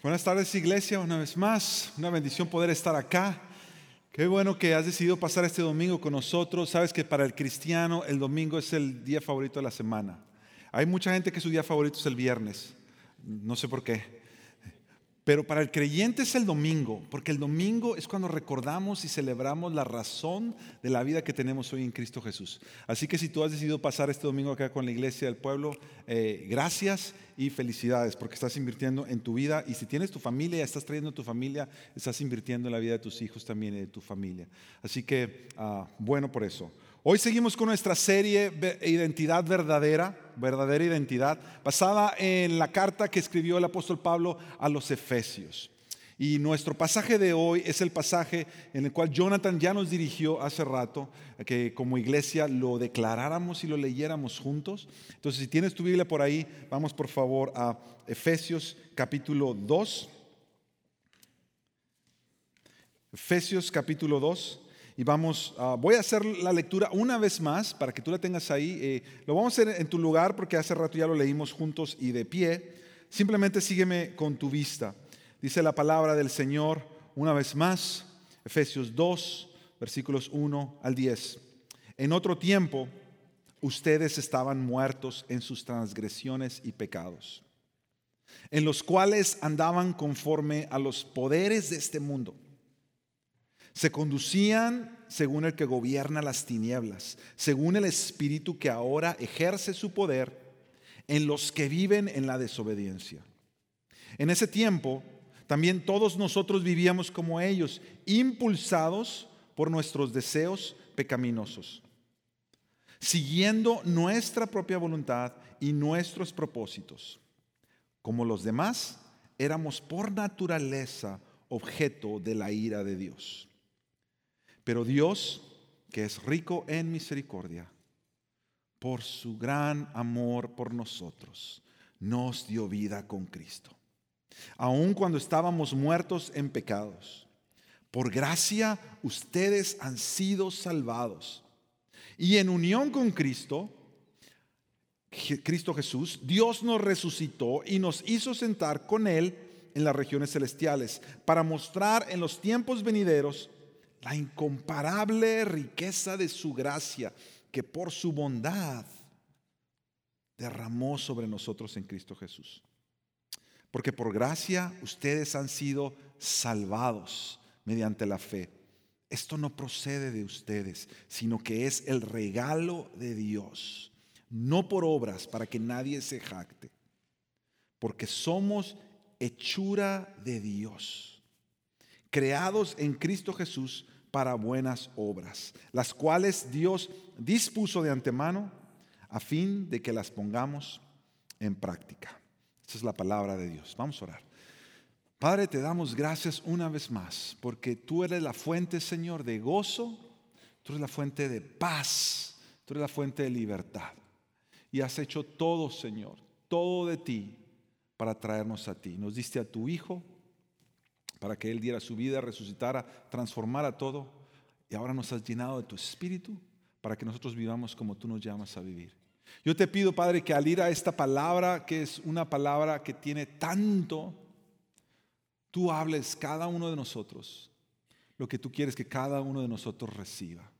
Buenas tardes iglesia, una vez más, una bendición poder estar acá. Qué bueno que has decidido pasar este domingo con nosotros. Sabes que para el cristiano el domingo es el día favorito de la semana. Hay mucha gente que su día favorito es el viernes, no sé por qué. Pero para el creyente es el domingo, porque el domingo es cuando recordamos y celebramos la razón de la vida que tenemos hoy en Cristo Jesús. Así que si tú has decidido pasar este domingo acá con la iglesia del pueblo, eh, gracias y felicidades, porque estás invirtiendo en tu vida y si tienes tu familia, estás trayendo a tu familia, estás invirtiendo en la vida de tus hijos también y de tu familia. Así que, ah, bueno por eso. Hoy seguimos con nuestra serie Identidad Verdadera, verdadera identidad, basada en la carta que escribió el apóstol Pablo a los Efesios. Y nuestro pasaje de hoy es el pasaje en el cual Jonathan ya nos dirigió hace rato, que como iglesia lo declaráramos y lo leyéramos juntos. Entonces, si tienes tu Biblia por ahí, vamos por favor a Efesios capítulo 2. Efesios capítulo 2. Y vamos, ah, voy a hacer la lectura una vez más para que tú la tengas ahí. Eh, lo vamos a hacer en tu lugar porque hace rato ya lo leímos juntos y de pie. Simplemente sígueme con tu vista. Dice la palabra del Señor una vez más, Efesios 2, versículos 1 al 10. En otro tiempo, ustedes estaban muertos en sus transgresiones y pecados, en los cuales andaban conforme a los poderes de este mundo se conducían según el que gobierna las tinieblas, según el espíritu que ahora ejerce su poder en los que viven en la desobediencia. En ese tiempo, también todos nosotros vivíamos como ellos, impulsados por nuestros deseos pecaminosos, siguiendo nuestra propia voluntad y nuestros propósitos. Como los demás, éramos por naturaleza objeto de la ira de Dios. Pero Dios, que es rico en misericordia, por su gran amor por nosotros, nos dio vida con Cristo. Aun cuando estábamos muertos en pecados, por gracia ustedes han sido salvados. Y en unión con Cristo, Cristo Jesús, Dios nos resucitó y nos hizo sentar con Él en las regiones celestiales para mostrar en los tiempos venideros la incomparable riqueza de su gracia que por su bondad derramó sobre nosotros en Cristo Jesús. Porque por gracia ustedes han sido salvados mediante la fe. Esto no procede de ustedes, sino que es el regalo de Dios, no por obras para que nadie se jacte, porque somos hechura de Dios creados en Cristo Jesús para buenas obras, las cuales Dios dispuso de antemano a fin de que las pongamos en práctica. Esa es la palabra de Dios. Vamos a orar. Padre, te damos gracias una vez más, porque tú eres la fuente, Señor, de gozo, tú eres la fuente de paz, tú eres la fuente de libertad. Y has hecho todo, Señor, todo de ti para traernos a ti. Nos diste a tu Hijo para que Él diera su vida, resucitara, transformara todo. Y ahora nos has llenado de tu espíritu para que nosotros vivamos como tú nos llamas a vivir. Yo te pido, Padre, que al ir a esta palabra, que es una palabra que tiene tanto, tú hables cada uno de nosotros lo que tú quieres que cada uno de nosotros reciba.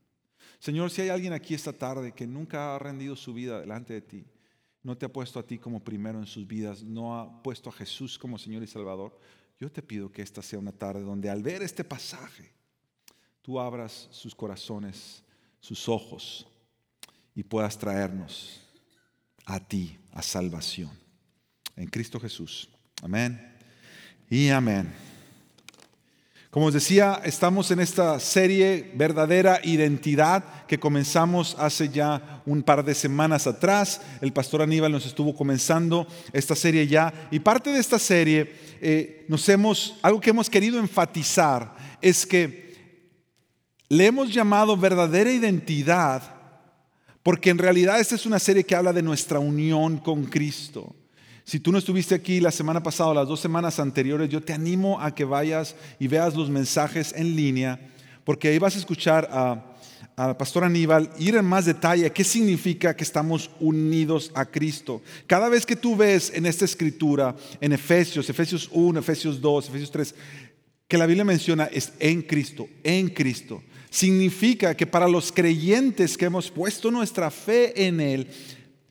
Señor, si hay alguien aquí esta tarde que nunca ha rendido su vida delante de ti, no te ha puesto a ti como primero en sus vidas, no ha puesto a Jesús como Señor y Salvador, yo te pido que esta sea una tarde donde al ver este pasaje, tú abras sus corazones, sus ojos y puedas traernos a ti, a salvación. En Cristo Jesús. Amén. Y amén. Como os decía, estamos en esta serie verdadera identidad que comenzamos hace ya un par de semanas atrás. El pastor Aníbal nos estuvo comenzando esta serie ya. Y parte de esta serie, eh, nos hemos, algo que hemos querido enfatizar es que le hemos llamado verdadera identidad porque en realidad esta es una serie que habla de nuestra unión con Cristo. Si tú no estuviste aquí la semana pasada o las dos semanas anteriores, yo te animo a que vayas y veas los mensajes en línea, porque ahí vas a escuchar a, a Pastor Aníbal ir en más detalle qué significa que estamos unidos a Cristo. Cada vez que tú ves en esta escritura, en Efesios, Efesios 1, Efesios 2, Efesios 3, que la Biblia menciona es en Cristo, en Cristo. Significa que para los creyentes que hemos puesto nuestra fe en Él,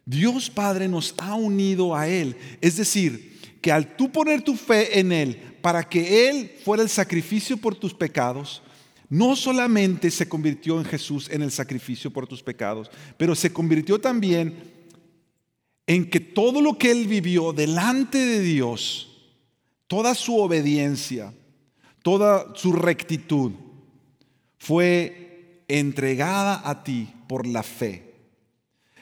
Dios Padre nos ha unido a Él. Es decir, que al tú poner tu fe en Él para que Él fuera el sacrificio por tus pecados, no solamente se convirtió en Jesús en el sacrificio por tus pecados, pero se convirtió también en que todo lo que Él vivió delante de Dios, toda su obediencia, toda su rectitud, fue entregada a ti por la fe.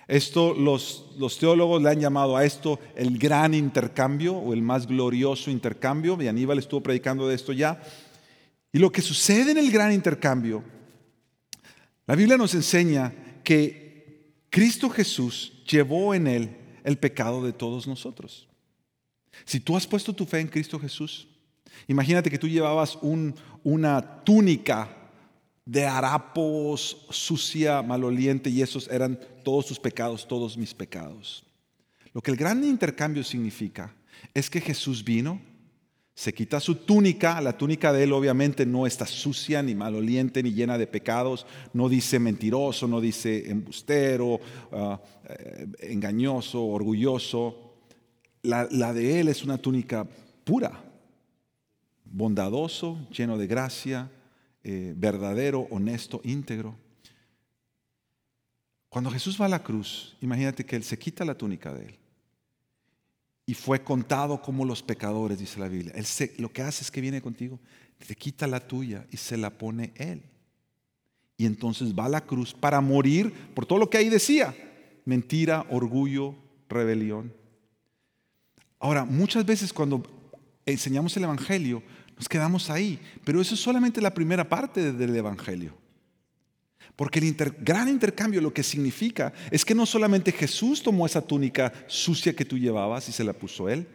Esto los, los, teólogos le han llamado a esto el gran intercambio o el más glorioso intercambio, y Aníbal estuvo predicando de esto ya. Y lo que sucede en el gran intercambio, la Biblia nos enseña que Cristo Jesús llevó en él el pecado de todos nosotros. Si tú has puesto tu fe en Cristo Jesús, imagínate que tú llevabas una túnica de harapos, sucia, maloliente, y esos eran todos tus pecados, todos mis pecados. Lo que el gran intercambio significa es que Jesús vino, se quita su túnica, la túnica de él obviamente no está sucia, ni maloliente, ni llena de pecados, no dice mentiroso, no dice embustero, ah, eh, engañoso, orgulloso. La, la de él es una túnica pura, bondadoso, lleno de gracia, eh, verdadero, honesto, íntegro. Cuando Jesús va a la cruz, imagínate que él se quita la túnica de él y fue contado como los pecadores, dice la Biblia. Él lo que hace es que viene contigo, te quita la tuya y se la pone Él. Y entonces va a la cruz para morir por todo lo que ahí decía. Mentira, orgullo, rebelión. Ahora, muchas veces cuando enseñamos el Evangelio, nos quedamos ahí, pero eso es solamente la primera parte del Evangelio. Porque el gran intercambio lo que significa es que no solamente Jesús tomó esa túnica sucia que tú llevabas y se la puso él,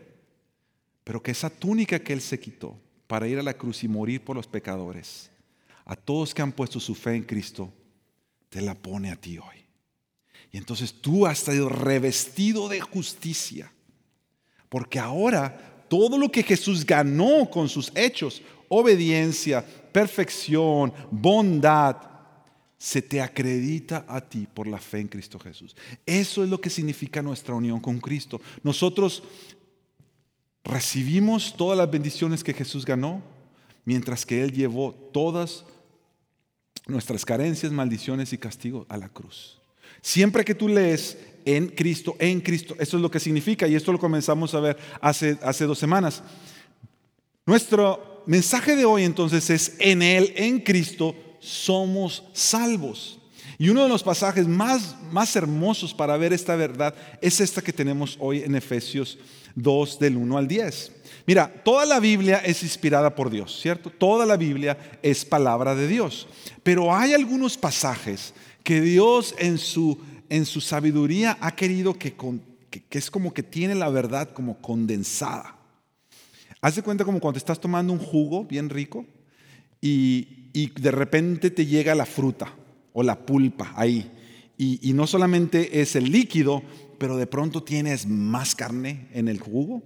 pero que esa túnica que él se quitó para ir a la cruz y morir por los pecadores, a todos que han puesto su fe en Cristo, te la pone a ti hoy. Y entonces tú has sido revestido de justicia, porque ahora todo lo que Jesús ganó con sus hechos, obediencia, perfección, bondad, se te acredita a ti por la fe en Cristo Jesús. Eso es lo que significa nuestra unión con Cristo. Nosotros recibimos todas las bendiciones que Jesús ganó, mientras que Él llevó todas nuestras carencias, maldiciones y castigos a la cruz. Siempre que tú lees en Cristo, en Cristo, eso es lo que significa y esto lo comenzamos a ver hace, hace dos semanas. Nuestro mensaje de hoy entonces es en Él, en Cristo, somos salvos. Y uno de los pasajes más, más hermosos para ver esta verdad es esta que tenemos hoy en Efesios 2 del 1 al 10. Mira, toda la Biblia es inspirada por Dios, ¿cierto? Toda la Biblia es palabra de Dios. Pero hay algunos pasajes que Dios en su, en su sabiduría ha querido que, que, que es como que tiene la verdad como condensada. Haz de cuenta como cuando estás tomando un jugo bien rico y, y de repente te llega la fruta o la pulpa ahí. Y, no solamente es el líquido, pero de pronto tienes más carne en el jugo.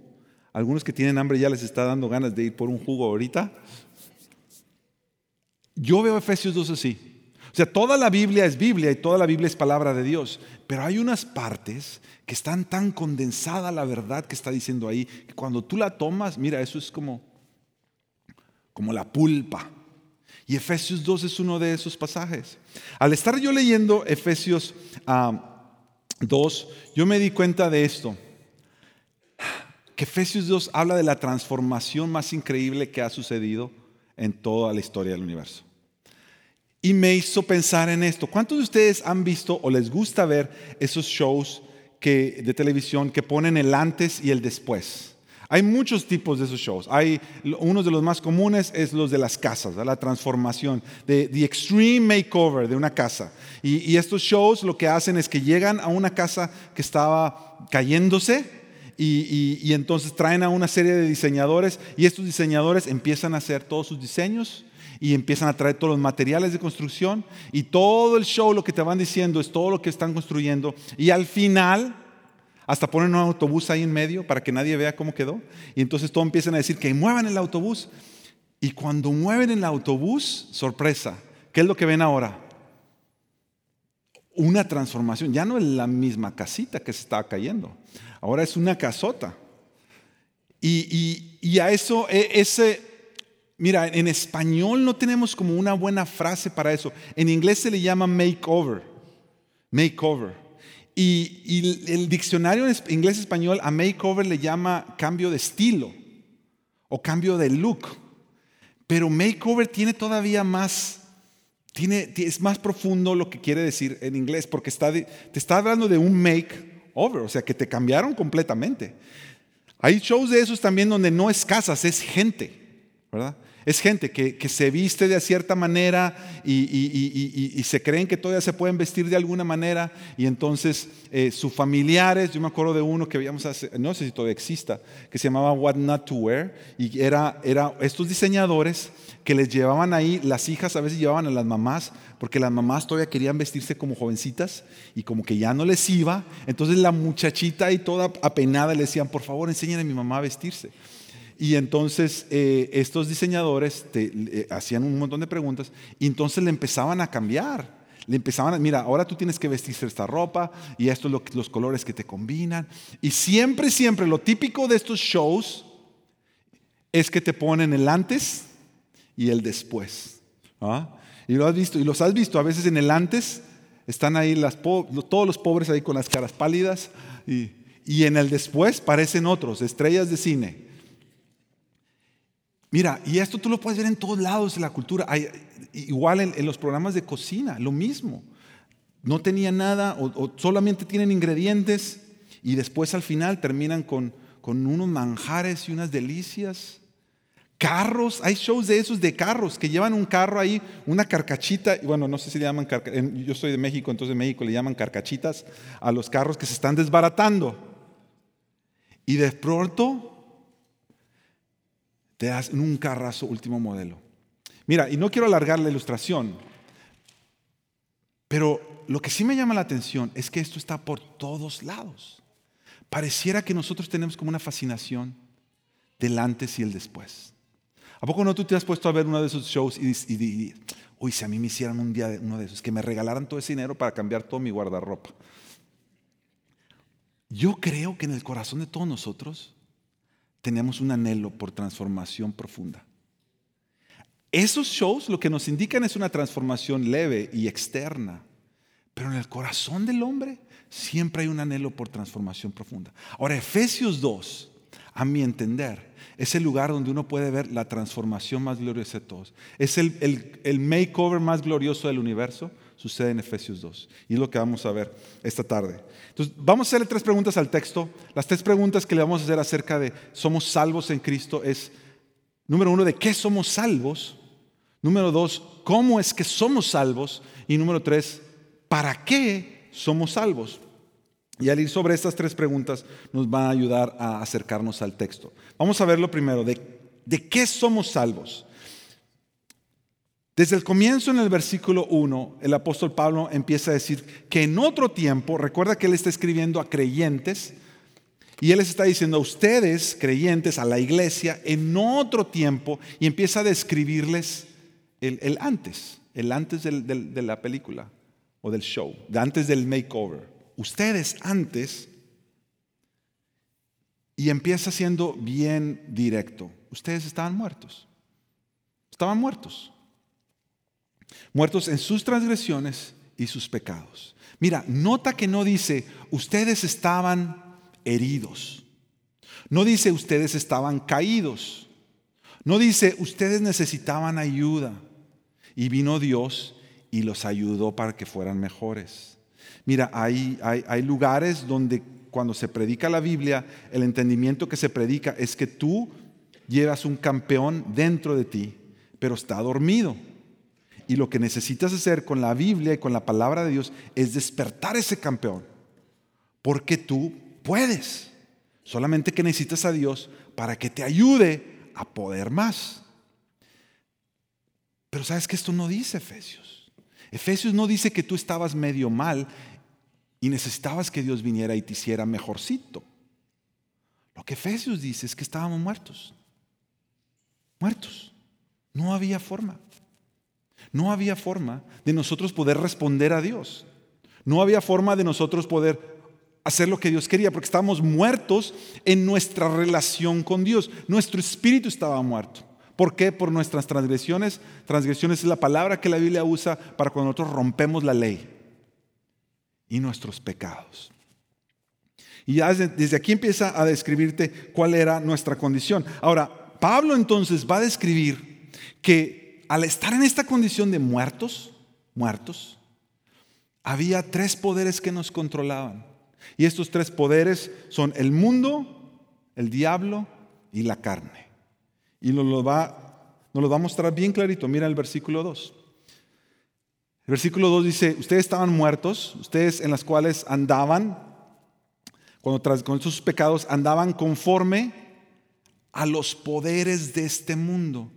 Algunos que tienen hambre ya les está dando ganas de ir por un jugo ahorita. Yo veo Efesios 2 así. O sea, toda la Biblia es Biblia y toda la Biblia es palabra de Dios. Pero hay unas partes que están tan condensada la verdad que está diciendo ahí, que cuando tú la tomas, mira, eso es como, como la pulpa. Y Efesios 2 es uno de esos pasajes. Al estar yo leyendo Efesios 2, ah, yo me di cuenta de esto. Que Efesios 2 habla de la transformación más increíble que ha sucedido en toda la historia del universo. Y me hizo pensar en esto. ¿Cuántos de ustedes han visto o les gusta ver esos shows que, de televisión que ponen el antes y el después? Hay muchos tipos de esos shows. Hay uno de los más comunes es los de las casas, la transformación, de the extreme makeover de una casa. Y, y, estos shows lo que hacen es que llegan a una casa que estaba cayéndose y, y, entonces traen a una serie de diseñadores y estos diseñadores empiezan a hacer todos sus diseños y empiezan a traer todos los materiales de construcción y todo el show lo que te van diciendo es todo lo que están construyendo y al final hasta ponen un autobús ahí en medio para que nadie vea cómo quedó y entonces todos empiezan a decir que muevan el autobús y cuando mueven el autobús, sorpresa, ¿qué es lo que ven ahora? Una transformación, ya no es la misma casita que se estaba cayendo ahora es una casota. Y, a eso, e, ese, mira, en español no tenemos como una buena frase para eso. En inglés se le llama makeover, makeover. Y, y el diccionario en inglés-español a makeover le llama cambio de estilo o cambio de look. Pero makeover tiene todavía más, tiene, es más profundo lo que quiere decir en inglés, porque está te está hablando de un make over, o sea, que te cambiaron completamente. Hay shows de esos también donde no es casas, es gente, ¿verdad? Es gente que, se viste de cierta manera y, se creen que todavía se pueden vestir de alguna manera y entonces eh, sus familiares, yo me acuerdo de uno que veíamos no sé si todavía exista, que se llamaba What Not to Wear y era, estos diseñadores que les llevaban ahí, las hijas a veces llevaban a las mamás, porque las mamás todavía querían vestirse como jovencitas y como que ya no les iba, entonces la muchachita y toda apenada le decían, por favor enséñenle a mi mamá a vestirse. Y entonces eh, estos diseñadores te, eh, hacían un montón de preguntas y entonces le empezaban a cambiar. Le empezaban a, mira, ahora tú tienes que vestirse esta ropa y estos son los colores que te combinan. Y siempre, siempre, lo típico de estos shows es que te ponen el antes y el después. ¿ah? Y lo has visto, y los has visto, a veces en el antes están ahí las todos los pobres ahí con las caras pálidas y, y en el después parecen otros, estrellas de cine. Mira, y esto tú lo puedes ver en todos lados de la cultura. igual en, los programas de cocina, lo mismo. No tenía nada o, solamente tienen ingredientes y después al final terminan con, unos manjares y unas delicias. Carros, hay shows de esos de carros que llevan un carro ahí, una carcachita, y bueno, no sé si le llaman, yo soy de México, entonces en México le llaman carcachitas a los carros que se están desbaratando. Y de pronto te das un carrazo último modelo. Mira, y no quiero alargar la ilustración, pero lo que sí me llama la atención es que esto está por todos lados. Pareciera que nosotros tenemos como una fascinación del antes y el después. ¿A poco no tú te has puesto a ver uno de esos shows y, y, uy, si a mí me hicieran un día uno de esos, que me regalaran todo ese dinero para cambiar todo mi guardarropa? Yo creo que en el corazón de todos nosotros tenemos un anhelo por transformación profunda. Esos shows lo que nos indican es una transformación leve y externa, pero en el corazón del hombre siempre hay un anhelo por transformación profunda. Ahora, Efesios 2, a mi entender, es el lugar donde uno puede ver la transformación más gloriosa de todos. Es el, el, el makeover más glorioso del universo sucede en Efesios 2. Y es lo que vamos a ver esta tarde. Entonces, vamos a hacerle tres preguntas al texto. Las tres preguntas que le vamos a hacer acerca de somos salvos en Cristo es, número uno, de qué somos salvos. Número dos, cómo es que somos salvos. Y número tres, ¿para qué somos salvos? Y al ir sobre estas tres preguntas nos va a ayudar a acercarnos al texto. Vamos a ver lo primero, de, de qué somos salvos. Desde el comienzo en el versículo 1, el apóstol Pablo empieza a decir que en otro tiempo, recuerda que él está escribiendo a creyentes, y él les está diciendo a ustedes, creyentes, a la iglesia, en otro tiempo, y empieza a describirles el, antes, el antes de la película o del show, de antes del makeover. Ustedes antes, y empieza siendo bien directo, ustedes estaban muertos, estaban muertos muertos en sus transgresiones y sus pecados. Mira, nota que no dice, ustedes estaban heridos. No dice, ustedes estaban caídos. No dice, ustedes necesitaban ayuda. Y vino Dios y los ayudó para que fueran mejores. Mira, hay, hay, hay lugares donde cuando se predica la Biblia, el entendimiento que se predica es que tú llevas un campeón dentro de ti, pero está dormido. Y lo que necesitas hacer con la Biblia y con la palabra de Dios es despertar ese campeón. Porque tú puedes. Solamente que necesitas a Dios para que te ayude a poder más. Pero sabes que esto no dice Efesios. Efesios no dice que tú estabas medio mal y necesitabas que Dios viniera y te hiciera mejorcito. Lo que Efesios dice es que estábamos muertos. Muertos. No había forma. No había forma de nosotros poder responder a Dios. No había forma de nosotros poder hacer lo que Dios quería, porque estábamos muertos en nuestra relación con Dios. Nuestro espíritu estaba muerto. ¿Por qué? Por nuestras transgresiones. Transgresiones es la palabra que la Biblia usa para cuando nosotros rompemos la ley. Y nuestros pecados. Y ya desde, aquí empieza a describirte cuál era nuestra condición. Ahora, Pablo entonces va a describir que al estar en esta condición de muertos, muertos, había tres poderes que nos controlaban. Y estos tres poderes son el mundo, el diablo y la carne. Y nos lo va, nos lo va a mostrar bien clarito. Mira el versículo 2. El versículo 2 dice, ustedes estaban muertos, ustedes en las cuales andaban, cuando tras, con sus pecados andaban conforme a los poderes de este mundo.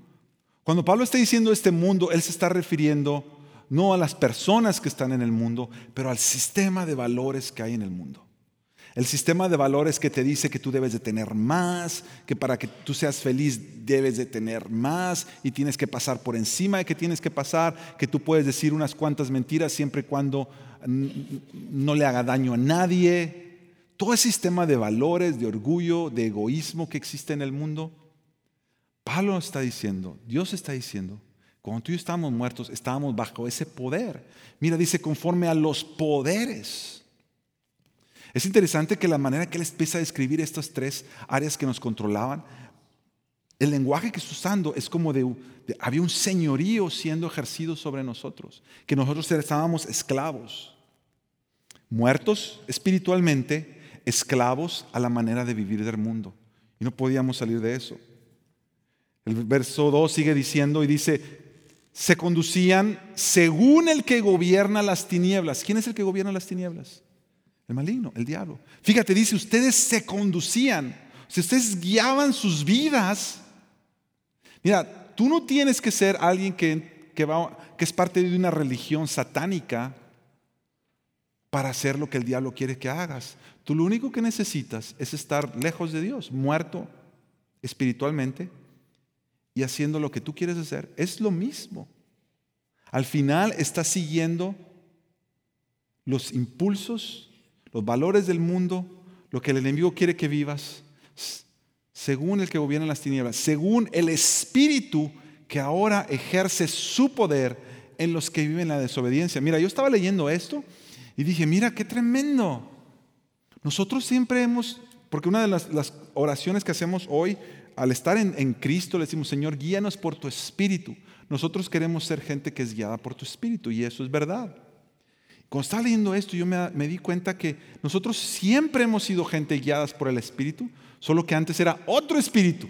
Cuando Pablo está diciendo este mundo, él se está refiriendo no a las personas que están en el mundo, pero al sistema de valores que hay en el mundo. El sistema de valores que te dice que tú debes de tener más, que para que tú seas feliz debes de tener más y tienes que pasar por encima de que tienes que pasar, que tú puedes decir unas cuantas mentiras siempre y cuando no le haga daño a nadie. Todo el sistema de valores, de orgullo, de egoísmo que existe en el mundo. Pablo está diciendo, Dios está diciendo, cuando tú y yo estábamos muertos, estábamos bajo ese poder. Mira, dice conforme a los poderes. Es interesante que la manera que él empieza a describir estas tres áreas que nos controlaban, el lenguaje que está usando es como de, había un señorío siendo ejercido sobre nosotros, que nosotros estábamos esclavos, muertos espiritualmente, esclavos a la manera de vivir del mundo. Y no podíamos salir de eso. El verso 2 sigue diciendo y dice, se conducían según el que gobierna las tinieblas. ¿Quién es el que gobierna las tinieblas? El maligno, el diablo. Fíjate, dice, ustedes se conducían, si ustedes guiaban sus vidas. Mira, tú no tienes que ser alguien que, que, va, que es parte de una religión satánica para hacer lo que el diablo quiere que hagas. Tú lo único que necesitas es estar lejos de Dios, muerto espiritualmente, y haciendo lo que tú quieres hacer, es lo mismo. Al final estás siguiendo los impulsos, los valores del mundo, lo que el enemigo quiere que vivas, según el que gobierna las tinieblas, según el espíritu que ahora ejerce su poder en los que viven la desobediencia. Mira, yo estaba leyendo esto y dije, mira, qué tremendo. Nosotros siempre hemos, porque una de las, las oraciones que hacemos hoy al estar en, Cristo le decimos, Señor, guíanos por tu espíritu. Nosotros queremos ser gente que es guiada por tu espíritu y eso es verdad. Cuando estaba leyendo esto, yo me, me, di cuenta que nosotros siempre hemos sido gente guiadas por el Espíritu, solo que antes era otro Espíritu.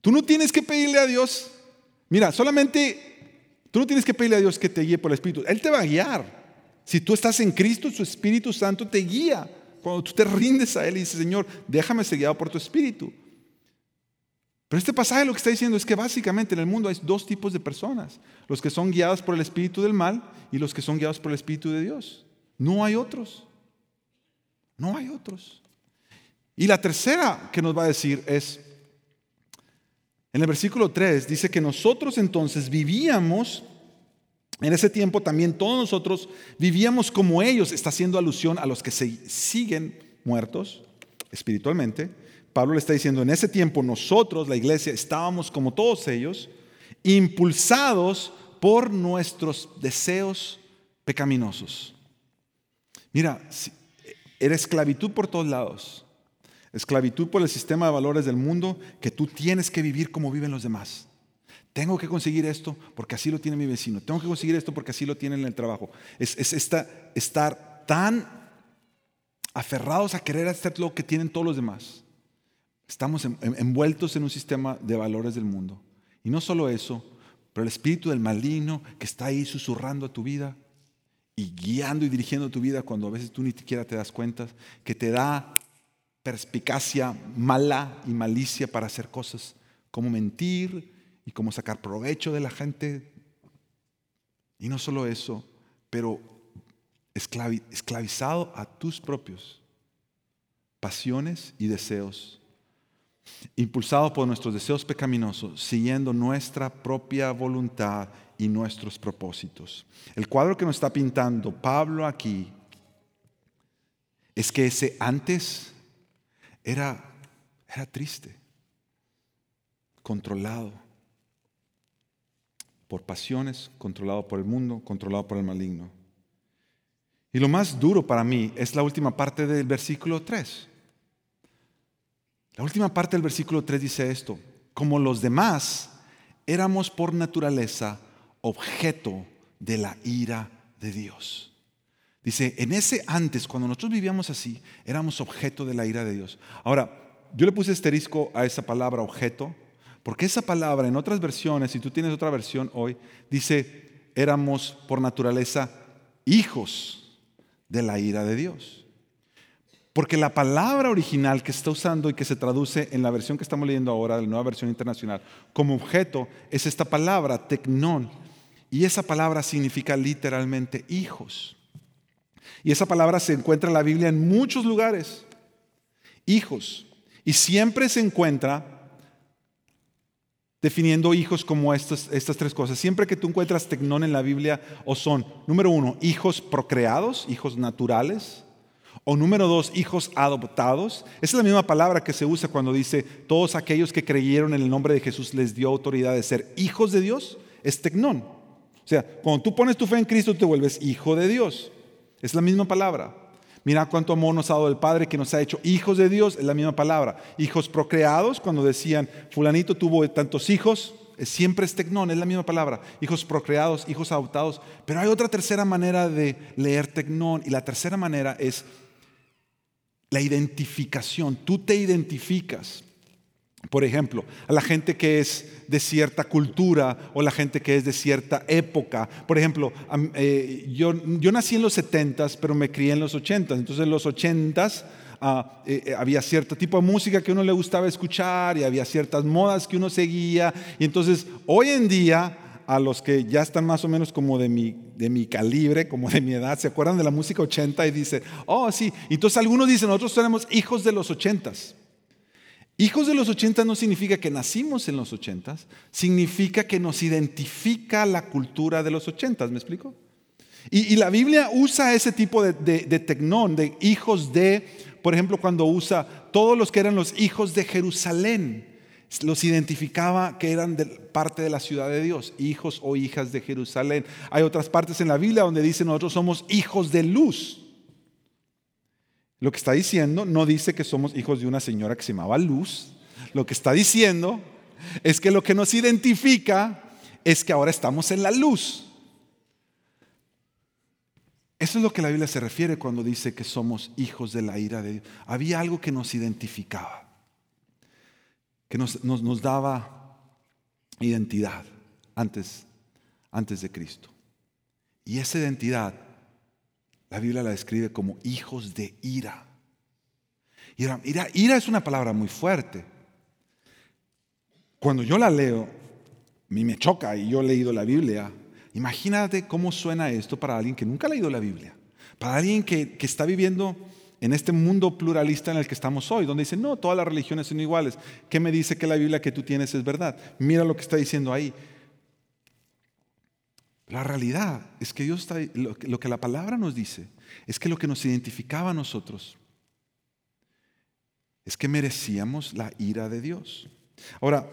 Tú no tienes que pedirle a Dios, mira, solamente tú no tienes que pedirle a Dios que te guíe por el Espíritu, Él te va a guiar. Si tú estás en Cristo, su Espíritu Santo te guía. Cuando tú te rindes a Él y dices, Señor, déjame ser guiado por tu Espíritu. Pero este pasaje lo que está diciendo es que básicamente en el mundo hay dos tipos de personas. Los que son guiados por el Espíritu del mal y los que son guiados por el Espíritu de Dios. No hay otros. No hay otros. Y la tercera que nos va a decir es, en el versículo 3 dice que nosotros entonces vivíamos en ese tiempo también todos nosotros vivíamos como ellos, está haciendo alusión a los que se siguen muertos espiritualmente. Pablo le está diciendo, en ese tiempo nosotros, la iglesia, estábamos como todos ellos, impulsados por nuestros deseos pecaminosos. Mira, era esclavitud por todos lados. Esclavitud por el sistema de valores del mundo que tú tienes que vivir como viven los demás. Tengo que conseguir esto porque así lo tiene mi vecino. Tengo que conseguir esto porque así lo tiene en el trabajo. Es, estar tan aferrados a querer hacer lo que tienen todos los demás. Estamos envueltos en un sistema de valores del mundo. Y no solo eso, pero el espíritu del maligno que está ahí susurrando a tu vida y guiando y dirigiendo tu vida cuando a veces tú ni siquiera te das cuenta, que te da perspicacia mala y malicia para hacer cosas como mentir y como sacar provecho de la gente. Y no solo eso, pero esclavizado a tus propios pasiones y deseos, impulsado por nuestros deseos pecaminosos, siguiendo nuestra propia voluntad y nuestros propósitos. El cuadro que nos está pintando Pablo aquí es que ese antes era, era triste, controlado por pasiones, controlado por el mundo, controlado por el maligno. Y lo más duro para mí es la última parte del versículo 3. La última parte del versículo 3 dice esto, como los demás, éramos por naturaleza objeto de la ira de Dios. Dice, en ese antes, cuando nosotros vivíamos así, éramos objeto de la ira de Dios. Ahora, yo le puse asterisco a esa palabra objeto, porque esa palabra en otras versiones, si tú tienes otra versión hoy, dice, éramos por naturaleza hijos de la ira de Dios. Porque la palabra original que está usando y que se traduce en la versión que estamos leyendo ahora, la nueva versión internacional, como objeto, es esta palabra, tecnón. Y esa palabra significa literalmente hijos. Y esa palabra se encuentra en la Biblia en muchos lugares. Hijos. Y siempre se encuentra definiendo hijos como estas, tres cosas. Siempre que tú encuentras tecnón en la Biblia, o son, número uno, hijos procreados, hijos naturales, o número dos, hijos adoptados. Esa es la misma palabra que se usa cuando dice, todos aquellos que creyeron en el nombre de Jesús les dio autoridad de ser hijos de Dios, es tecnón. O sea, cuando tú pones tu fe en Cristo, te vuelves hijo de Dios. Es la misma palabra. Mira cuánto amor nos ha dado el Padre que nos ha hecho hijos de Dios, es la misma palabra. Hijos procreados, cuando decían, fulanito tuvo tantos hijos, siempre es tecnón, es la misma palabra. Hijos procreados, hijos adoptados. Pero hay otra tercera manera de leer tecnón y la tercera manera es la identificación. Tú te identificas. Por ejemplo, a la gente que es de cierta cultura o la gente que es de cierta época. Por ejemplo, eh, yo, yo, nací en los 70s, pero me crié en los 80s. Entonces en los 80s ah, eh, eh, había cierto tipo de música que uno le gustaba escuchar y había ciertas modas que uno seguía. Y entonces hoy en día a los que ya están más o menos como de mi, de mi calibre, como de mi edad, se acuerdan de la música 80 y dicen, oh sí. Entonces algunos dicen, nosotros tenemos hijos de los 80s. Hijos de los 80 no significa que nacimos en los 80, significa que nos identifica la cultura de los 80, ¿me explico? Y, la Biblia usa ese tipo de, de, tecnón, de hijos de, por ejemplo, cuando usa todos los que eran los hijos de Jerusalén, los identificaba que eran parte de la ciudad de Dios, hijos o hijas de Jerusalén. Hay otras partes en la Biblia donde dice nosotros somos hijos de luz. Lo que está diciendo no dice que somos hijos de una señora que se llamaba Luz. Lo que está diciendo es que lo que nos identifica es que ahora estamos en la luz. Eso es lo que la Biblia se refiere cuando dice que somos hijos de la ira de Dios. Había algo que nos identificaba, que nos, nos, daba identidad antes, antes de Cristo. Y esa identidad la Biblia la describe como hijos de ira. Ira, ira, es una palabra muy fuerte. Cuando yo la leo, mí me choca y yo he leído la Biblia. Imagínate cómo suena esto para alguien que nunca ha leído la Biblia. Para alguien que, que está viviendo en este mundo pluralista en el que estamos hoy, donde dice, no, todas las religiones son iguales. ¿Qué me dice que la Biblia que tú tienes es verdad? Mira lo que está diciendo ahí. La realidad es que Dios está, lo, que la palabra nos dice es que lo que nos identificaba a nosotros es que merecíamos la ira de Dios. Ahora,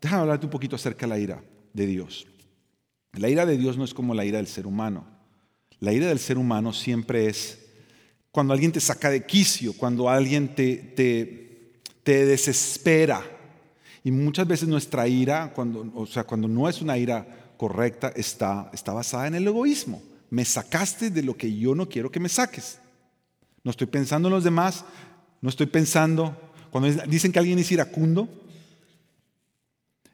déjame hablarte un poquito acerca de la ira de Dios. La ira de Dios no es como la ira del ser humano. La ira del ser humano siempre es cuando alguien te saca de quicio, cuando alguien te, te, te desespera. Y muchas veces nuestra ira, cuando, o sea, cuando no es una ira correcta está, está basada en el egoísmo. Me sacaste de lo que yo no quiero que me saques. No estoy pensando en los demás, no estoy pensando, cuando dicen que alguien es iracundo,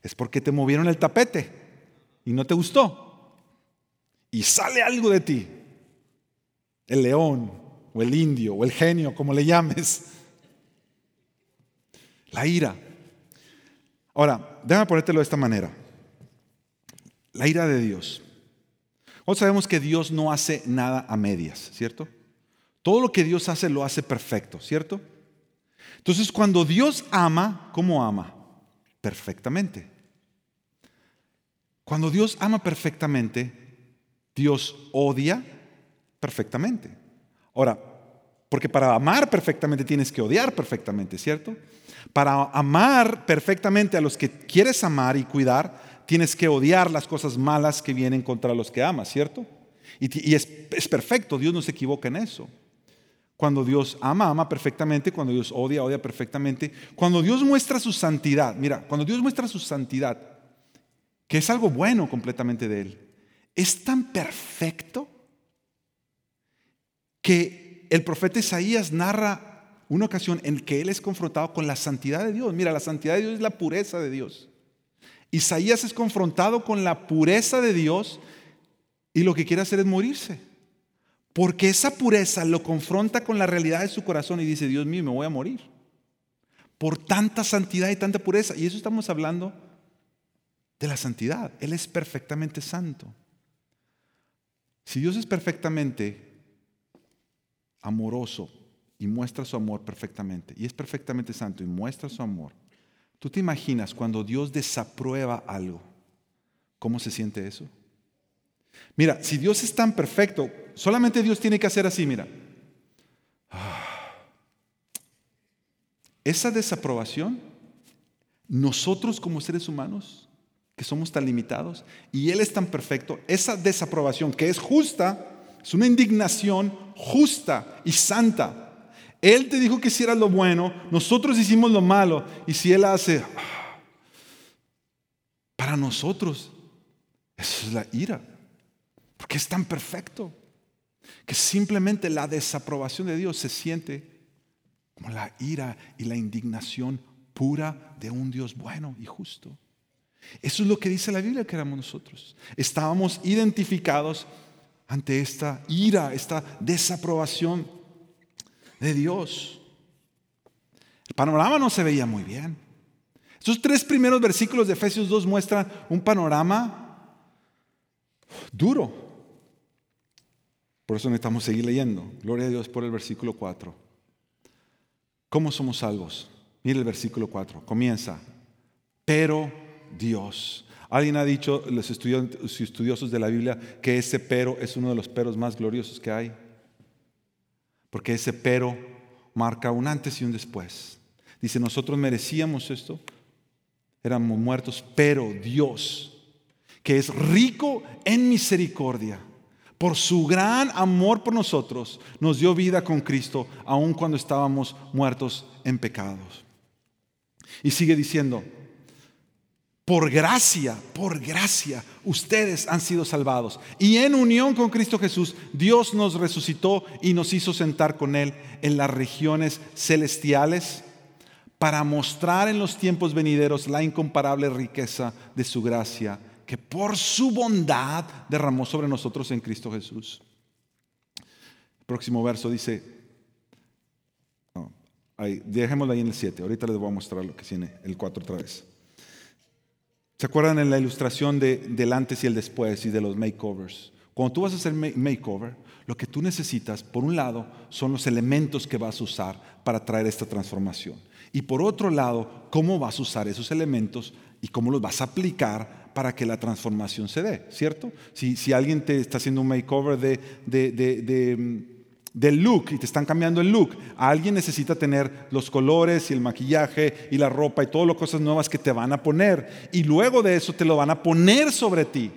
es porque te movieron el tapete y no te gustó. Y sale algo de ti. el león o el indio o el genio, como le llames. La ira. Ahora, déjame ponértelo de esta manera. La ira de Dios. Hoy sabemos que Dios no hace nada a medias, ¿cierto? Todo lo que Dios hace lo hace perfecto, ¿cierto? Entonces, cuando Dios ama, ¿cómo ama? Perfectamente. Cuando Dios ama perfectamente, Dios odia perfectamente. Ahora, porque para amar perfectamente tienes que odiar perfectamente, ¿cierto? Para amar perfectamente a los que quieres amar y cuidar, tienes que odiar las cosas malas que vienen contra los que amas, ¿cierto? Y, es, es perfecto, Dios no se equivoca en eso. Cuando Dios ama, ama perfectamente. Cuando Dios odia, odia perfectamente. Cuando Dios muestra su santidad, mira, cuando Dios muestra su santidad, que es algo bueno completamente de Él, es tan perfecto que el profeta Isaías narra una ocasión en que él es confrontado con la santidad de Dios. Mira, la santidad de Dios es la pureza de Dios. Isaías es confrontado con la pureza de Dios y lo que quiere hacer es morirse. Porque esa pureza lo confronta con la realidad de su corazón y dice, Dios mío, me voy a morir. Por tanta santidad y tanta pureza. Y eso estamos hablando de la santidad. Él es perfectamente santo. Si Dios es perfectamente amoroso y muestra su amor perfectamente, y es perfectamente santo y muestra su amor, ¿tú te imaginas cuando Dios desaprueba algo? ¿Cómo se siente eso? Mira, si Dios es tan perfecto, solamente Dios tiene que hacer así, mira. Esa desaprobación, nosotros como seres humanos, que somos tan limitados, y Él es tan perfecto, esa desaprobación que es justa, es una indignación justa y santa. Él te dijo que hicieras lo bueno, nosotros hicimos lo malo, y si Él hace, para nosotros, eso es la ira. Porque es tan perfecto que simplemente la desaprobación de Dios se siente como la ira y la indignación pura de un Dios bueno y justo. Eso es lo que dice la Biblia que éramos nosotros. Estábamos identificados ante esta ira, esta desaprobación de Dios. El panorama no se veía muy bien. Esos tres primeros versículos de Efesios 2 muestran un panorama duro. Por eso necesitamos seguir leyendo. Gloria a Dios por el versículo 4. ¿Cómo somos salvos? Mire el versículo 4. Comienza. Pero Dios. Alguien ha dicho, los estudiosos de la Biblia, que ese pero es uno de los peros más gloriosos que hay. Porque ese pero marca un antes y un después. Dice, nosotros merecíamos esto, éramos muertos, pero Dios, que es rico en misericordia, por su gran amor por nosotros, nos dio vida con Cristo, aun cuando estábamos muertos en pecados. Y sigue diciendo, por gracia, por gracia, ustedes han sido salvados. Y en unión con Cristo Jesús, Dios nos resucitó y nos hizo sentar con Él en las regiones celestiales para mostrar en los tiempos venideros la incomparable riqueza de su gracia que por su bondad derramó sobre nosotros en Cristo Jesús. El próximo verso dice, dejémoslo ahí en el 7, ahorita les voy a mostrar lo que tiene el 4 otra vez. ¿Se acuerdan en la ilustración de, del antes y el después y de los makeovers? Cuando tú vas a hacer makeover, lo que tú necesitas, por un lado, son los elementos que vas a usar para traer esta transformación. Y por otro lado, cómo vas a usar esos elementos y cómo los vas a aplicar para que la transformación se dé, ¿cierto? Si, si alguien te está haciendo un makeover de, de, de, del look y te están cambiando el look, alguien necesita tener los colores y el maquillaje y la ropa y todas las cosas nuevas que te van a poner. Y luego de eso te lo van a poner sobre ti.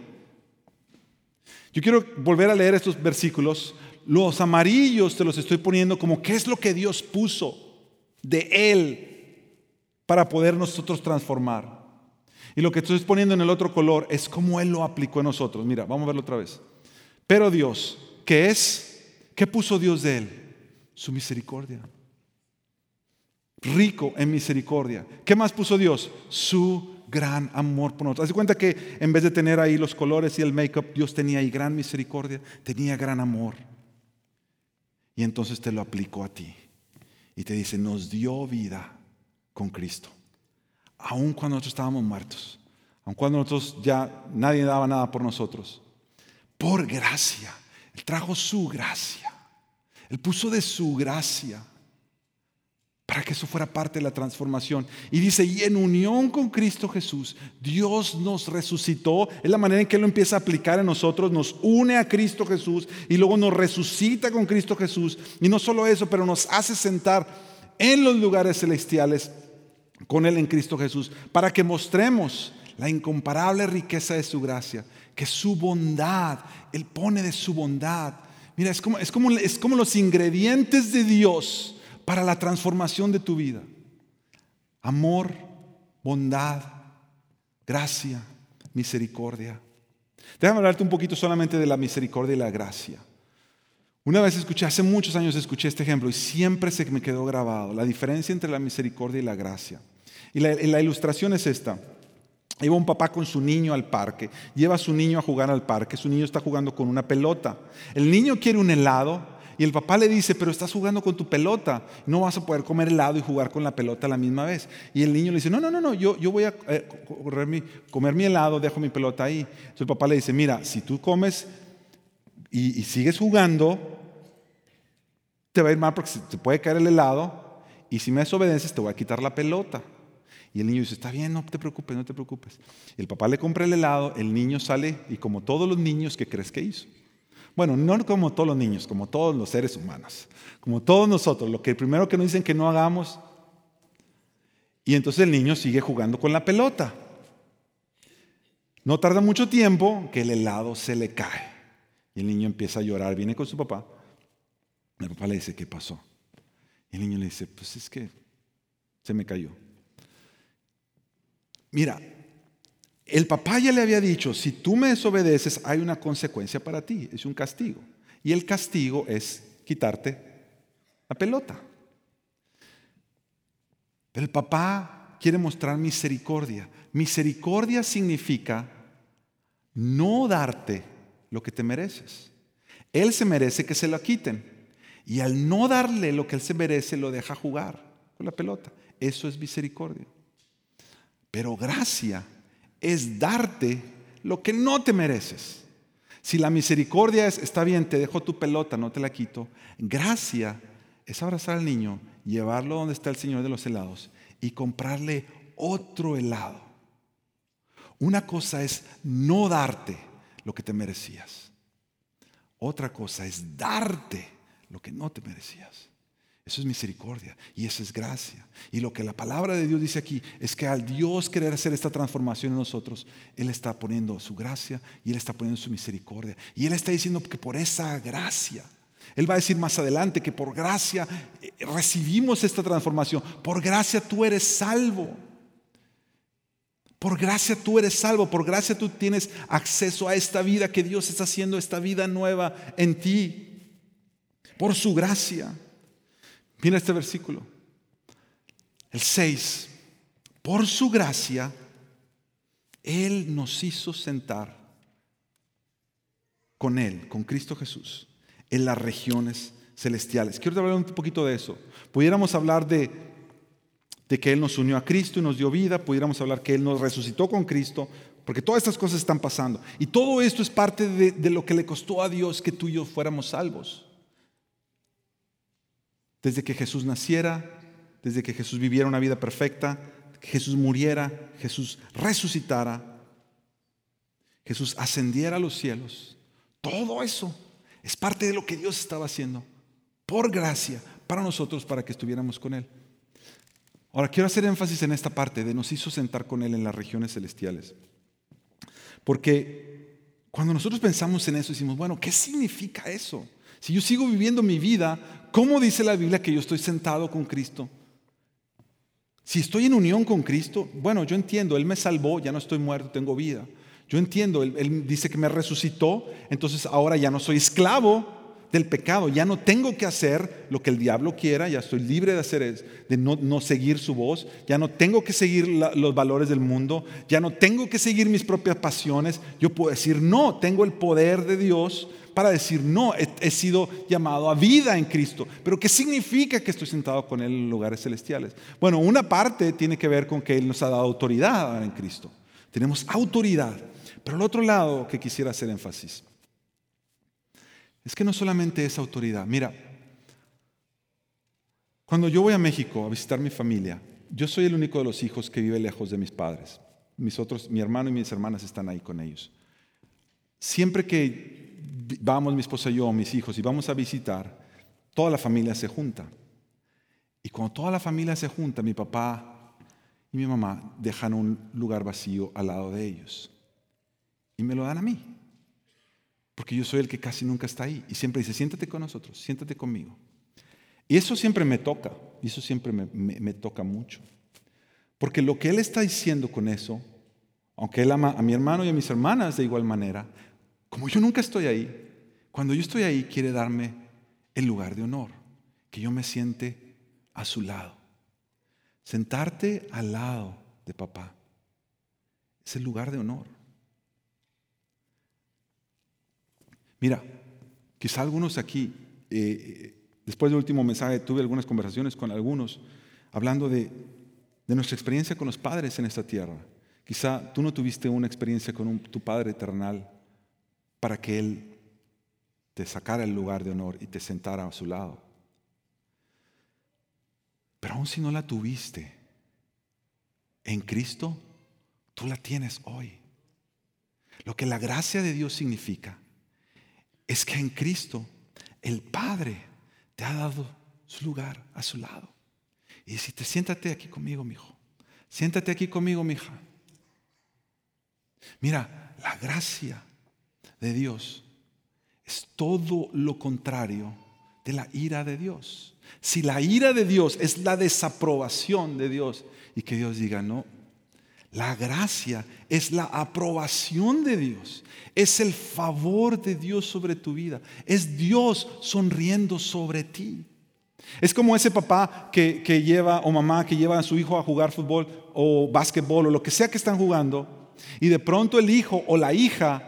Yo quiero volver a leer estos versículos. Los amarillos te los estoy poniendo como qué es lo que Dios puso de Él para poder nosotros transformar. Y lo que estoy poniendo en el otro color es cómo Él lo aplicó en nosotros. Mira, vamos a verlo otra vez. Pero Dios, ¿qué es? ¿Qué puso Dios de Él? Su misericordia. Rico en misericordia. ¿Qué más puso Dios? Su gran amor por nosotros. Haz cuenta que en vez de tener ahí los colores y el make-up, Dios tenía ahí gran misericordia, tenía gran amor. Y entonces te lo aplicó a ti. Y te dice, nos dio vida con Cristo. Aun cuando nosotros estábamos muertos. Aun cuando nosotros ya nadie daba nada por nosotros. Por gracia. Él trajo su gracia. Él puso de su gracia para que eso fuera parte de la transformación. Y dice, y en unión con Cristo Jesús, Dios nos resucitó. Es la manera en que Él lo empieza a aplicar en nosotros, nos une a Cristo Jesús y luego nos resucita con Cristo Jesús. Y no solo eso, pero nos hace sentar en los lugares celestiales con Él en Cristo Jesús, para que mostremos la incomparable riqueza de su gracia, que su bondad, Él pone de su bondad. Mira, es como, es como, es como los ingredientes de Dios para la transformación de tu vida. Amor, bondad, gracia, misericordia. Déjame hablarte un poquito solamente de la misericordia y la gracia. Una vez escuché, hace muchos años escuché este ejemplo y siempre se me quedó grabado, la diferencia entre la misericordia y la gracia. Y la, la ilustración es esta. Iba un papá con su niño al parque, lleva a su niño a jugar al parque, su niño está jugando con una pelota. El niño quiere un helado, y el papá le dice, pero estás jugando con tu pelota, no vas a poder comer helado y jugar con la pelota a la misma vez. Y el niño le dice, no, no, no, no, yo, yo voy a eh, comer mi helado, dejo mi pelota ahí. Entonces el papá le dice, mira, si tú comes y, sigues jugando, te va a ir mal porque te puede caer el helado y si me desobedeces te voy a quitar la pelota. Y el niño dice, está bien, no te preocupes, no te preocupes. El papá le compra el helado, el niño sale y como todos los niños, ¿qué crees que hizo? Bueno, no como todos los niños, como todos los seres humanos, como todos nosotros, lo que primero que nos dicen que no hagamos. Y entonces el niño sigue jugando con la pelota. No tarda mucho tiempo que el helado se le cae. Y el niño empieza a llorar, viene con su papá. El papá le dice, ¿qué pasó? Y el niño le dice, pues es que se me cayó. Mira, el papá ya le había dicho, si tú me desobedeces hay una consecuencia para ti, es un castigo. Y el castigo es quitarte la pelota. Pero el papá quiere mostrar misericordia. Misericordia significa no darte lo que te mereces. Él se merece que se lo quiten. Y al no darle lo que él se merece, lo deja jugar con la pelota. Eso es misericordia. Pero gracia es darte lo que no te mereces. Si la misericordia es, está bien, te dejo tu pelota, no te la quito. Gracia es abrazar al niño, llevarlo donde está el Señor de los helados y comprarle otro helado. Una cosa es no darte lo que te merecías. Otra cosa es darte lo que no te merecías. Eso es misericordia y eso es gracia. Y lo que la palabra de Dios dice aquí es que al Dios querer hacer esta transformación en nosotros, Él está poniendo su gracia y Él está poniendo su misericordia. Y Él está diciendo que por esa gracia, Él va a decir más adelante que por gracia eh, recibimos esta transformación. Por gracia tú eres salvo. Por gracia tú eres salvo, por gracia tú tienes acceso a esta vida que Dios está haciendo, esta vida nueva en ti. Por su gracia. Mira este versículo. El 6. Por su gracia, Él nos hizo sentar con Él, con Cristo Jesús, en las regiones celestiales. Quiero hablar un poquito de eso. Pudiéramos hablar de, de que Él nos unió a Cristo y nos dio vida, pudiéramos hablar que Él nos resucitó con Cristo, porque todas estas cosas están pasando. Y todo esto es parte de, de lo que le costó a Dios que tú y yo fuéramos salvos desde que Jesús naciera, desde que Jesús viviera una vida perfecta, que Jesús muriera, Jesús resucitara, Jesús ascendiera a los cielos. Todo eso es parte de lo que Dios estaba haciendo por gracia para nosotros, para que estuviéramos con Él. Ahora quiero hacer énfasis en esta parte de nos hizo sentar con Él en las regiones celestiales. Porque cuando nosotros pensamos en eso, decimos, bueno, ¿qué significa eso? Si yo sigo viviendo mi vida, ¿cómo dice la Biblia que yo estoy sentado con Cristo? Si estoy en unión con Cristo, bueno, yo entiendo, Él me salvó, ya no estoy muerto, tengo vida. Yo entiendo, Él, dice que me resucitó, entonces ahora ya no soy esclavo, del pecado. Ya no tengo que hacer lo que el diablo quiera, ya estoy libre de hacer de no, seguir su voz, ya no tengo que seguir los valores del mundo, ya no tengo que seguir mis propias pasiones. Yo puedo decir no, tengo el poder de Dios para decir no, he, sido llamado a vida en Cristo. Pero ¿qué significa que estoy sentado con Él en lugares celestiales? Bueno, una parte tiene que ver con que Él nos ha dado autoridad en Cristo. Tenemos autoridad. Pero el otro lado que quisiera hacer énfasis es que no solamente es autoridad. Mira, cuando yo voy a México a visitar mi familia, yo soy el único de los hijos que vive lejos de mis padres. Mis otros, mi hermano y mis hermanas están ahí con ellos. Siempre que vamos mi esposa y yo, mis hijos, y vamos a visitar, toda la familia se junta. Y cuando toda la familia se junta, mi papá y mi mamá dejan un lugar vacío al lado de ellos. Y me lo dan a mí. Porque yo soy el que casi nunca está ahí. Y siempre dice, siéntate con nosotros, siéntate conmigo. Y eso siempre me toca, y eso siempre me, toca mucho. Porque lo que Él está diciendo con eso, aunque Él ama a mi hermano y a mis hermanas de igual manera, como yo nunca estoy ahí, cuando yo estoy ahí quiere darme el lugar de honor, que yo me siente a su lado. Sentarte al lado de papá es el lugar de honor. Mira, quizá algunos aquí, eh, después del último mensaje, tuve algunas conversaciones con algunos hablando de, nuestra experiencia con los padres en esta tierra. Quizá tú no tuviste una experiencia con tu Padre eternal para que Él te sacara el lugar de honor y te sentara a su lado. Pero aun si no la tuviste, en Cristo, tú la tienes hoy. Lo que la gracia de Dios significa es que en Cristo el Padre te ha dado su lugar a su lado. Y si te siéntate aquí conmigo, mi hijo. Siéntate aquí conmigo, mi hija. Mira, la gracia de Dios es todo lo contrario de la ira de Dios. Si la ira de Dios es la desaprobación de Dios y que Dios diga, no, la gracia es la aprobación de Dios, es el favor de Dios sobre tu vida, es Dios sonriendo sobre ti. Es como ese papá que, lleva o mamá que lleva a su hijo a jugar fútbol o básquetbol o lo que sea que están jugando y de pronto el hijo o la hija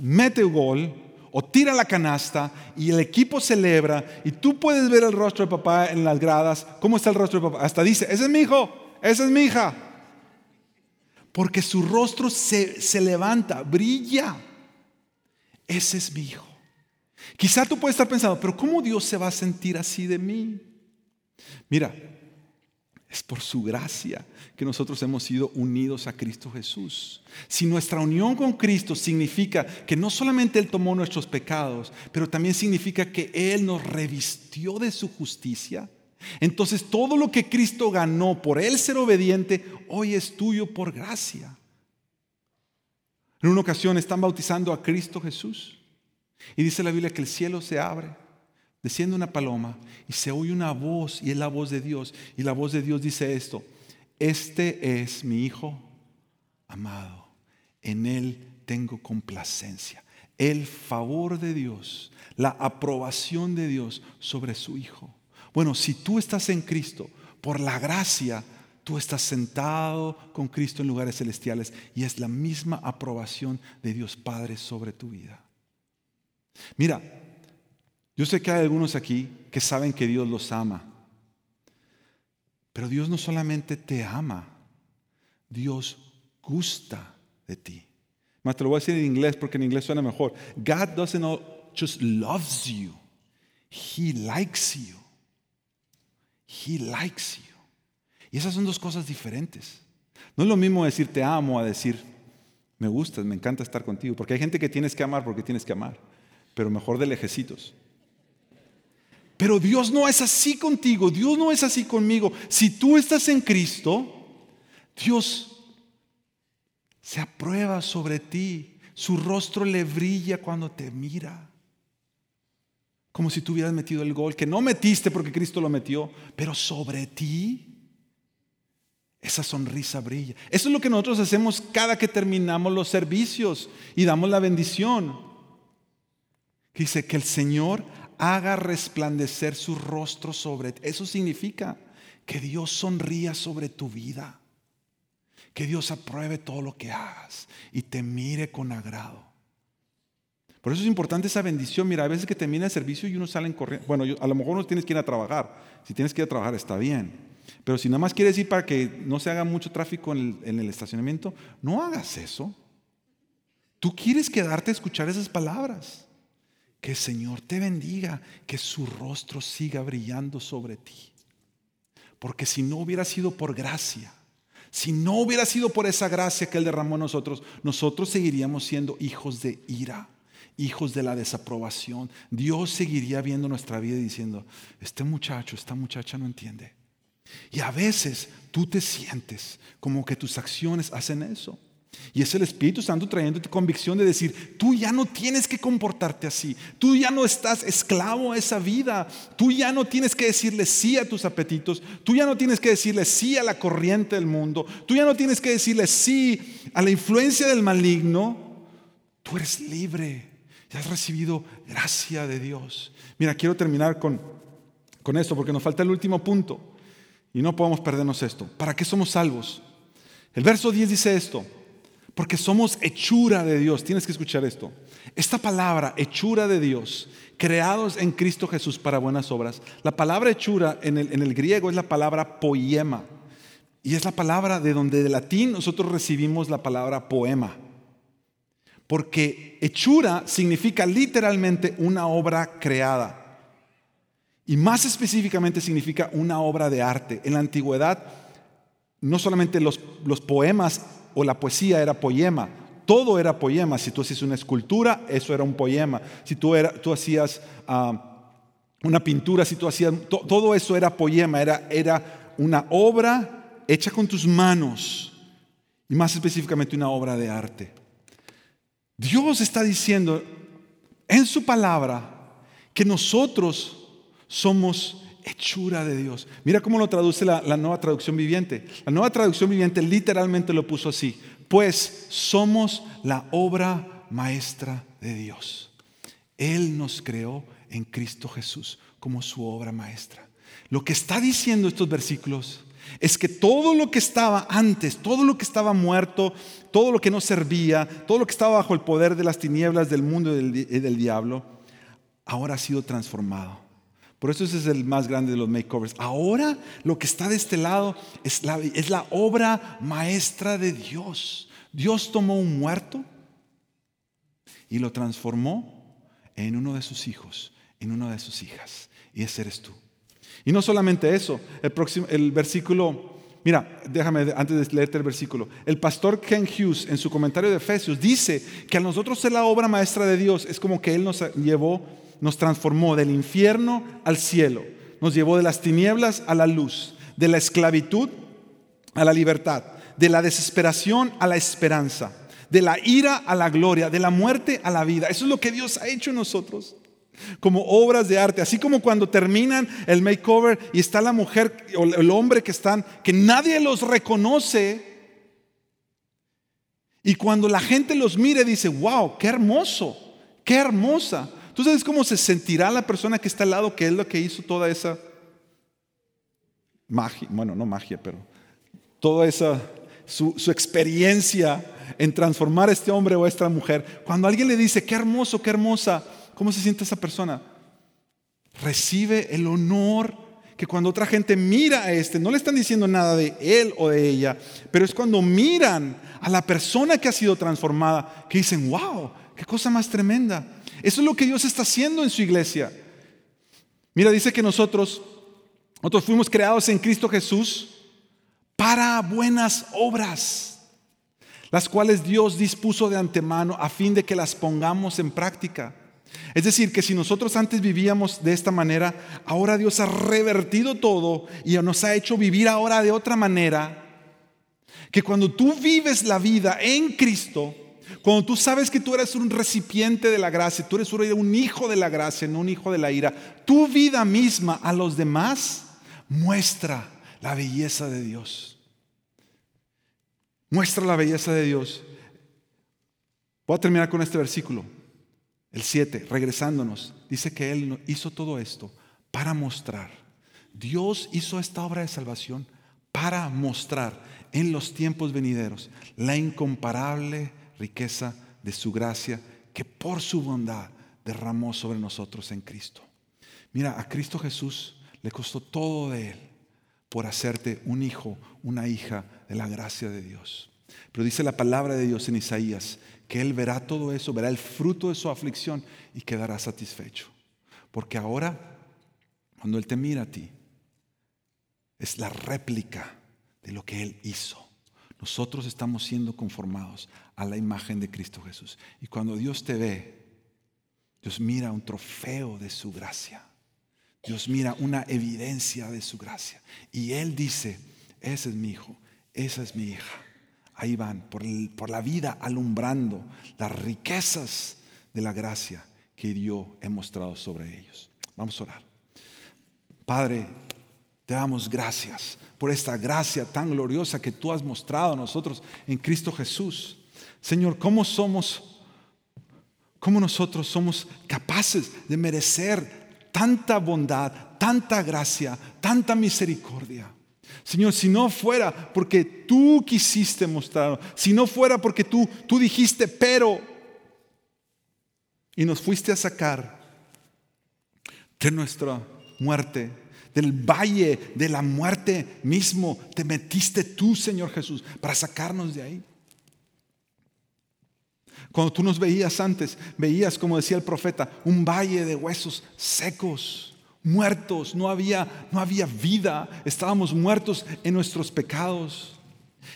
mete un gol o tira la canasta y el equipo celebra y tú puedes ver el rostro de papá en las gradas. ¿Cómo está el rostro de papá? Hasta dice, ese es mi hijo, esa es mi hija porque su rostro se, levanta, brilla. Ese es mi hijo. Quizá tú puedes estar pensando, pero ¿cómo Dios se va a sentir así de mí? Mira, es por su gracia que nosotros hemos sido unidos a Cristo Jesús. Si nuestra unión con Cristo significa que no solamente Él tomó nuestros pecados, pero también significa que Él nos revistió de su justicia, entonces todo lo que Cristo ganó por él ser obediente, hoy es tuyo por gracia. En una ocasión están bautizando a Cristo Jesús y dice la Biblia que el cielo se abre, desciende una paloma y se oye una voz y es la voz de Dios. Y la voz de Dios dice esto, este es mi Hijo amado, en él tengo complacencia. El favor de Dios, la aprobación de Dios sobre su Hijo. Bueno, si tú estás en Cristo, por la gracia, tú estás sentado con Cristo en lugares celestiales y es la misma aprobación de Dios Padre sobre tu vida. Mira, yo sé que hay algunos aquí que saben que Dios los ama, pero Dios no solamente te ama, Dios gusta de ti. Más te lo voy a decir en inglés porque en inglés suena mejor. God doesn't just loves you, He likes you. He likes you. Y esas son dos cosas diferentes. No es lo mismo decir te amo a decir me gustas, me encanta estar contigo. Porque hay gente que tienes que amar porque tienes que amar. Pero mejor de lejecitos. Pero Dios no es así contigo. Dios no es así conmigo. Si tú estás en Cristo, Dios se aprueba sobre ti. Su rostro le brilla cuando te mira como si tú hubieras metido el gol, que no metiste porque Cristo lo metió, pero sobre ti esa sonrisa brilla. Eso es lo que nosotros hacemos cada que terminamos los servicios y damos la bendición. Dice que el Señor haga resplandecer su rostro sobre ti. Eso significa que Dios sonría sobre tu vida. Que Dios apruebe todo lo que hagas y te mire con agrado. Por eso es importante esa bendición. Mira, a veces que termina el servicio y uno sale corriendo. Bueno, a lo mejor no tienes que ir a trabajar. Si tienes que ir a trabajar, está bien. Pero si nada más quieres ir para que no se haga mucho tráfico en el, en el estacionamiento, no hagas eso. Tú quieres quedarte a escuchar esas palabras. Que el Señor te bendiga, que su rostro siga brillando sobre ti. Porque si no hubiera sido por gracia, si no hubiera sido por esa gracia que Él derramó en nosotros, nosotros seguiríamos siendo hijos de ira, hijos de la desaprobación. Dios seguiría viendo nuestra vida y diciendo, este muchacho, esta muchacha no entiende. Y a veces tú te sientes como que tus acciones hacen eso. Y es el Espíritu Santo trayéndote convicción de decir, tú ya no tienes que comportarte así, tú ya no estás esclavo a esa vida, tú ya no tienes que decirle sí a tus apetitos, tú ya no tienes que decirle sí a la corriente del mundo, tú ya no tienes que decirle sí a la influencia del maligno, tú eres libre, ya has recibido gracia de Dios. Mira, quiero terminar con, con esto porque nos falta el último punto y no podemos perdernos esto. ¿Para qué somos salvos? El verso 10 dice esto. Porque somos hechura de Dios. Tienes que escuchar esto. Esta palabra, hechura de Dios, creados en Cristo Jesús para buenas obras. La palabra hechura en el, en el griego es la palabra poema. Y es la palabra de donde de latín nosotros recibimos la palabra poema. Porque hechura significa literalmente una obra creada. Y más específicamente significa una obra de arte. En la antigüedad, no solamente los, los poemas o la poesía era poema. Todo era poema. Si tú hacías una escultura, eso era un poema. Si tú, era, tú hacías ah, una pintura, si tú hacías... todo eso era poema, era, era una obra hecha con tus manos. Y más específicamente una obra de arte. Dios está diciendo en su palabra que nosotros somos hechura de Dios. Mira cómo lo traduce la, nueva traducción viviente. La nueva traducción viviente literalmente lo puso así. Pues somos la obra maestra de Dios. Él nos creó en Cristo Jesús como su obra maestra. Lo que está diciendo estos versículos es que todo lo que estaba antes, todo lo que estaba muerto, todo lo que no servía, todo lo que estaba bajo el poder de las tinieblas del mundo y del diablo, ahora ha sido transformado por eso ese es el más grande de los makeovers. Ahora lo que está de este lado es la, es la obra maestra de Dios. Dios tomó un muerto y lo transformó en uno de sus hijos, en una de sus hijas. Y ese eres tú. Y no solamente eso, el, próximo, el versículo, mira, déjame antes de leerte el versículo. El pastor Ken Hughes en su comentario de Efesios dice que a nosotros ser la obra maestra de Dios es como que Él nos llevó nos transformó del infierno al cielo, nos llevó de las tinieblas a la luz, de la esclavitud a la libertad, de la desesperación a la esperanza, de la ira a la gloria, de la muerte a la vida. Eso es lo que Dios ha hecho en nosotros. Como obras de arte, así como cuando terminan el makeover y está la mujer o el hombre que están, que nadie los reconoce. Y cuando la gente los mire, dice, wow, qué hermoso, qué hermosa. ¿Tú sabes cómo se sentirá la persona que está al lado que es lo que hizo toda esa magia? Bueno, no magia, pero toda esa, su, su experiencia en transformar a este hombre o a esta mujer. Cuando alguien le dice, qué hermoso, qué hermosa, ¿cómo se siente esa persona? Recibe el honor que cuando otra gente mira a este, no le están diciendo nada de él o de ella, pero es cuando miran a la persona que ha sido transformada, que dicen, wow, qué cosa más tremenda. Eso es lo que Dios está haciendo en su iglesia. Mira, dice que nosotros, nosotros fuimos creados en Cristo Jesús para buenas obras, las cuales Dios dispuso de antemano a fin de que las pongamos en práctica. Es decir, que si nosotros antes vivíamos de esta manera, ahora Dios ha revertido todo y nos ha hecho vivir ahora de otra manera. Que cuando tú vives la vida en Cristo, cuando tú sabes que tú eres un recipiente de la gracia, tú eres un hijo de la gracia, no un hijo de la ira, tu vida misma a los demás muestra la belleza de Dios. Muestra la belleza de Dios. Voy a terminar con este versículo. El 7, regresándonos, dice que Él hizo todo esto para mostrar. Dios hizo esta obra de salvación para mostrar en los tiempos venideros la incomparable riqueza de su gracia que por su bondad derramó sobre nosotros en Cristo. Mira, a Cristo Jesús le costó todo de Él por hacerte un hijo, una hija de la gracia de Dios. Pero dice la palabra de Dios en Isaías que Él verá todo eso, verá el fruto de su aflicción y quedará satisfecho. Porque ahora, cuando Él te mira a ti, es la réplica de lo que Él hizo. Nosotros estamos siendo conformados a la imagen de Cristo Jesús. Y cuando Dios te ve, Dios mira un trofeo de su gracia. Dios mira una evidencia de su gracia. Y Él dice, ese es mi hijo, esa es mi hija. Ahí van, por, por la vida alumbrando las riquezas de la gracia que yo he mostrado sobre ellos. Vamos a orar. Padre, te damos gracias por esta gracia tan gloriosa que tú has mostrado a nosotros en Cristo Jesús. Señor, ¿cómo somos, cómo nosotros somos capaces de merecer tanta bondad, tanta gracia, tanta misericordia? Señor, si no fuera porque tú quisiste mostrarlo, si no fuera porque tú, tú dijiste, pero, y nos fuiste a sacar de nuestra muerte, del valle de la muerte mismo, te metiste tú, Señor Jesús, para sacarnos de ahí. Cuando tú nos veías antes, veías, como decía el profeta, un valle de huesos secos, muertos, no había, no había vida, estábamos muertos en nuestros pecados.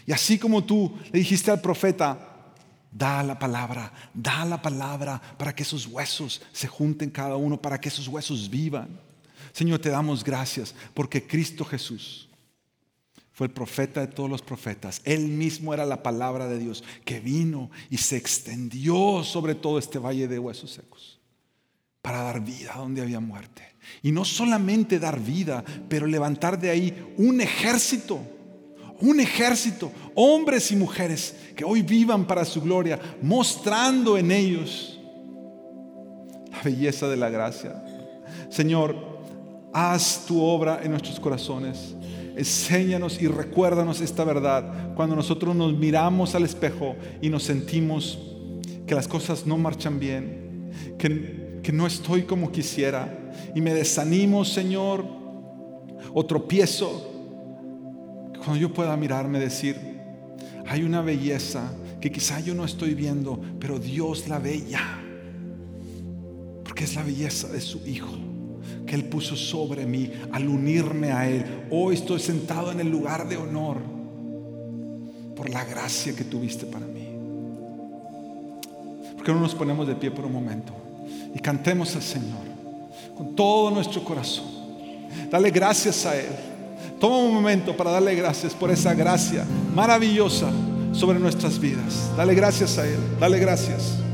Y así como tú le dijiste al profeta, da la palabra, da la palabra para que esos huesos se junten cada uno, para que esos huesos vivan. Señor, te damos gracias porque Cristo Jesús fue el profeta de todos los profetas. Él mismo era la palabra de Dios que vino y se extendió sobre todo este valle de huesos secos para dar vida donde había muerte. Y no solamente dar vida, pero levantar de ahí un ejército, un ejército, hombres y mujeres que hoy vivan para su gloria, mostrando en ellos la belleza de la gracia. Señor, Haz tu obra en nuestros corazones. Enséñanos y recuérdanos esta verdad cuando nosotros nos miramos al espejo y nos sentimos que las cosas no marchan bien, que, que no estoy como quisiera y me desanimo, Señor, o tropiezo. Cuando yo pueda mirarme decir, hay una belleza que quizá yo no estoy viendo, pero Dios la ve ya, porque es la belleza de su Hijo que Él puso sobre mí al unirme a Él. Hoy estoy sentado en el lugar de honor por la gracia que tuviste para mí. ¿Por qué no nos ponemos de pie por un momento y cantemos al Señor con todo nuestro corazón? Dale gracias a Él. Toma un momento para darle gracias por esa gracia maravillosa sobre nuestras vidas. Dale gracias a Él. Dale gracias.